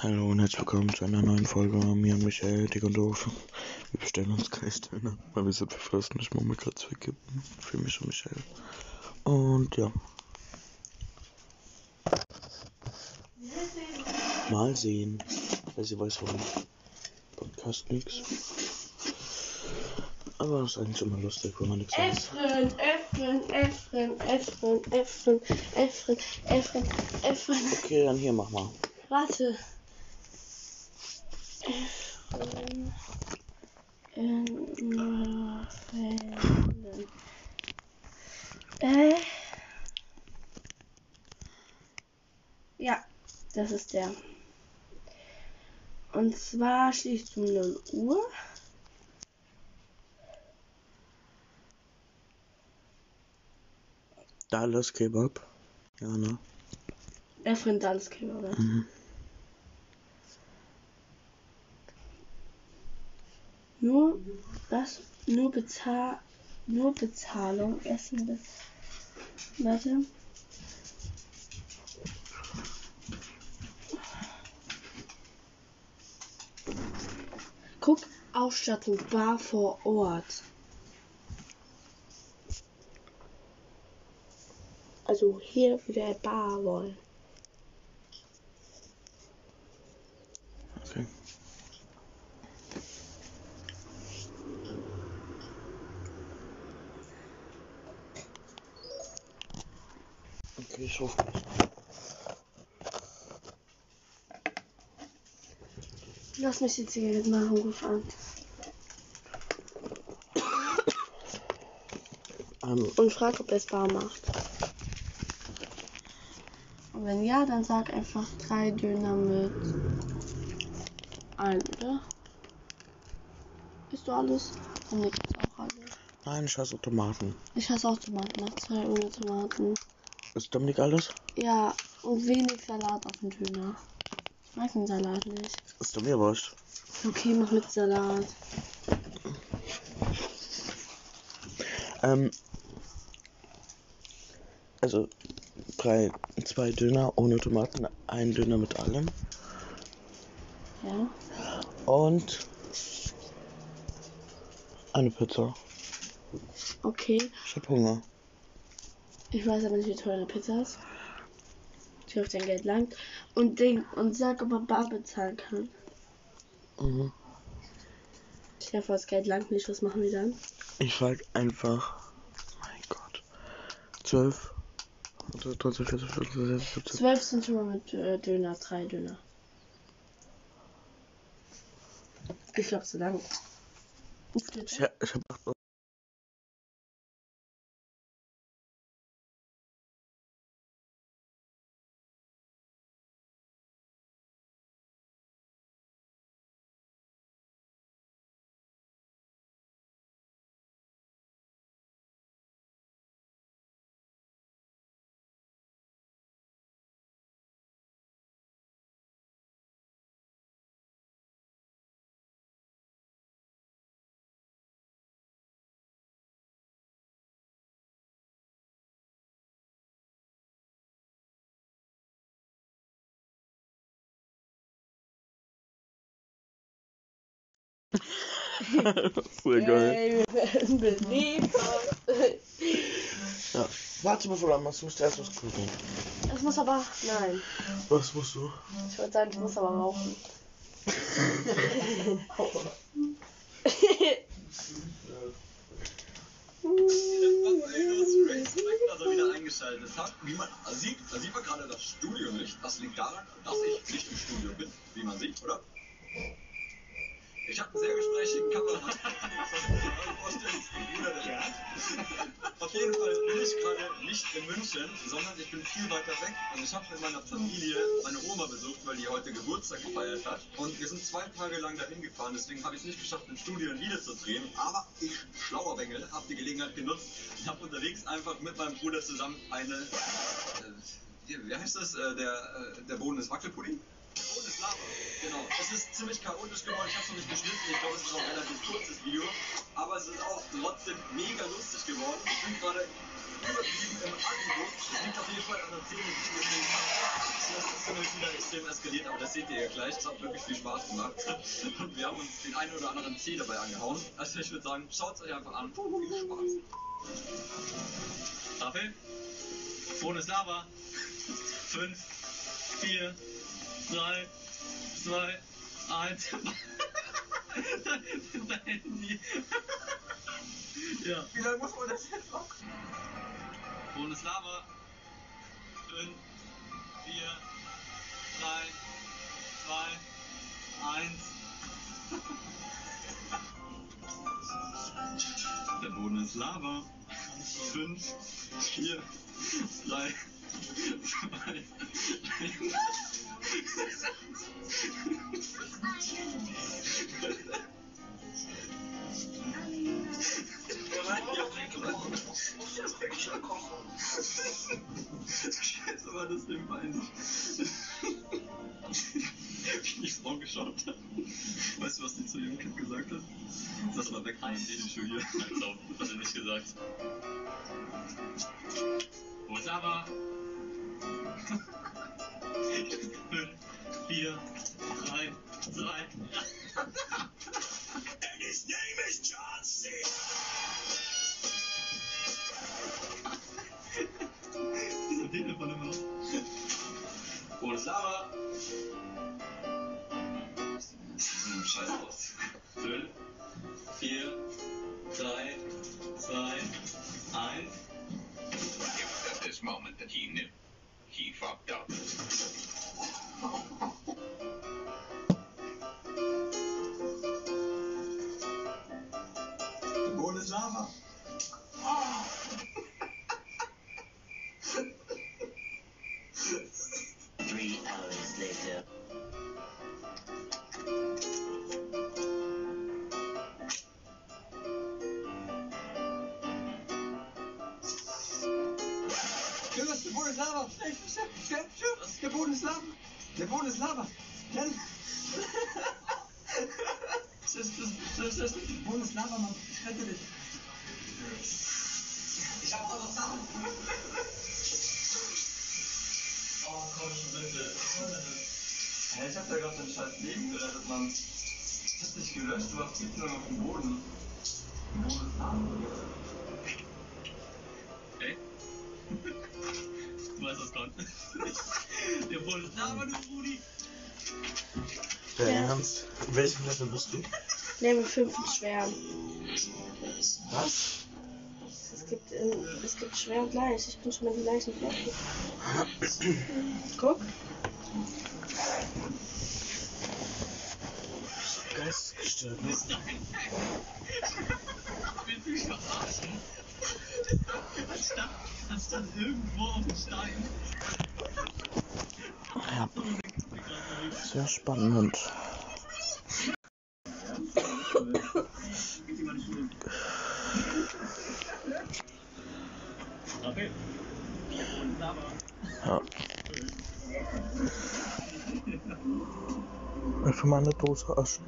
Hallo und herzlich willkommen zu einer neuen Folge. Mir und Michael, dick und doof. Wir bestellen uns Kreisdöner, weil wir sind verfressen. Ich muss mir gerade zwei kippen. Für mich und Michael. Und ja. Mal sehen. Weil sie weiß warum. Podcast nix. Aber das ist eigentlich immer lustig, wenn man nichts weiß. Öffnen, öffnen, öffnen, öffnen, öffnen, öffnen, öffnen, öffnen. Okay, dann hier mach mal. Warte. Öffnen. Öffnen. Äh. Ja, das ist der. Und zwar schließt um 0 Uhr. Dallas Kebab. Ja, ne? Öffnen Dallas Kebab. Mhm. Nur was? Nur bezahl nur Bezahlung essen bis. Warte. Guck, Ausstattung Bar vor Ort. Also hier wieder Bar wollen. Okay. Okay, ich hoffe Lass mich jetzt hier mal Ruf an. Ähm, Und frag, ob er es bar macht. Und wenn ja, dann sag einfach drei Döner mit ein, oder? Bist du alles? Und nicht auch alles. nein, ich hasse Tomaten. Ich hasse auch Tomaten, nach zwei ohne Tomaten. Ist Dominik alles? Ja, und wenig Salat auf dem Döner. Mag den Salat nicht. Ist du mir wurscht? Okay, mach mit Salat. Ähm, also drei, zwei Döner ohne Tomaten, ein Döner mit allem Ja. und eine Pizza. Okay. Ich hab Hunger. Ich weiß aber nicht, wie teuer eine Pizza ist. Ich hoffe, dein Geld langt. Und, denk, und sag, ob er bar bezahlen kann. Mhm. Ich hoffe, das Geld langt nicht. Was machen wir dann? Ich frag einfach, mein Gott, zwölf, 20, 40, 50, 60, 70. Zwölf sind schon mal mit äh, Döner, drei Döner. Ich glaube, so lang. Ich, ich hab Sehr geil. Ey, wir werden beliebt. Ja. Warte, bevor du anmachst, du musst erst was gucken. Das muss aber. Nein. Was musst du? Ich würde sagen, ich muss aber rauchen. also wieder eingeschaltet hat. Wie man sieht, da sieht man gerade das Studio nicht. Das liegt daran, dass ich nicht im Studio bin, wie man sieht, oder? Ich habe einen sehr gesprächigen Kamerad. Auf jeden Fall bin ich gerade nicht in München, sondern ich bin viel weiter weg. Und ich habe mit meiner Familie meine Oma besucht, weil die heute Geburtstag gefeiert hat. Und wir sind zwei Tage lang dahin gefahren, deswegen habe ich es nicht geschafft, im Studio ein Video zu drehen. Aber ich, schlauer Bengel, habe die Gelegenheit genutzt und habe unterwegs einfach mit meinem Bruder zusammen eine, äh, wie, wie heißt das, äh, der, äh, der Boden ist Wackelpudding? Genau. Es ist ziemlich chaotisch geworden, ich habe es noch nicht geschnitten, ich glaube, es ist auch ein relativ kurzes Video. Aber es ist auch trotzdem mega lustig geworden. Ich bin gerade übertrieben im Angebot. Das liegt auf jeden Fall an der Szene, die ich gesehen habe. Das ist dann wieder extrem eskaliert, aber das seht ihr ja gleich. Es hat wirklich viel Spaß gemacht. Und wir haben uns den einen oder anderen Zeh dabei angehauen. Also ich würde sagen, schaut es euch einfach an. Viel Spaß. Raphael? Lava. 5, 4, 3, 2, 1. Dein Handy. ja. Wie lange muss man das jetzt noch? Lava. 5, 4, 3, 2, 1. Der Boden ist Lava. 5, 4, 3, 2, 1. Scheiße, war das denn peinlich. Wie ich Frau geschaut habe. Weißt du, was die zu ihrem Kind gesagt hat? Das war weg Babyschuh hier. Als ob, hat er nicht gesagt. 5, 4, 3, 2, And his name is John C. Dieser Telefon immer. Wo ist aber? Scheiß aus. 5, 4, 3, 2, 1. It was at this moment that he knew. He fucked up. Schnell, schnell, schnell, schnell. Der Boden ist Lava. Der Boden ist Lava. Schnell. Der Boden ist Lava, Mann. Ich rette dich. Ich hab auch noch Sachen. Oh, komm schon bitte. Hä, ich hab da gerade dein scheiß Leben gerettet, Mann. Ich hab dich gelöscht, du warst viel zu lange auf dem Boden. Der Boden ist Lava. Ey? Weißt, was kommt. Der Boden ist Lava, du Rudi. Der Ja. Ernst? In welchem Level bist du? Level 5 ist schwer. Was? Es gibt, ähm, es gibt schwer und leicht. Ich bin schon mit dem leichten fertig. Guck. Geistesgestört. ne? Willst du mich verarschen? Anstatt, anstatt irgendwo auf dem Stein. Ja. Sehr spannend. Ja. Einfach mal eine Dose Aschen.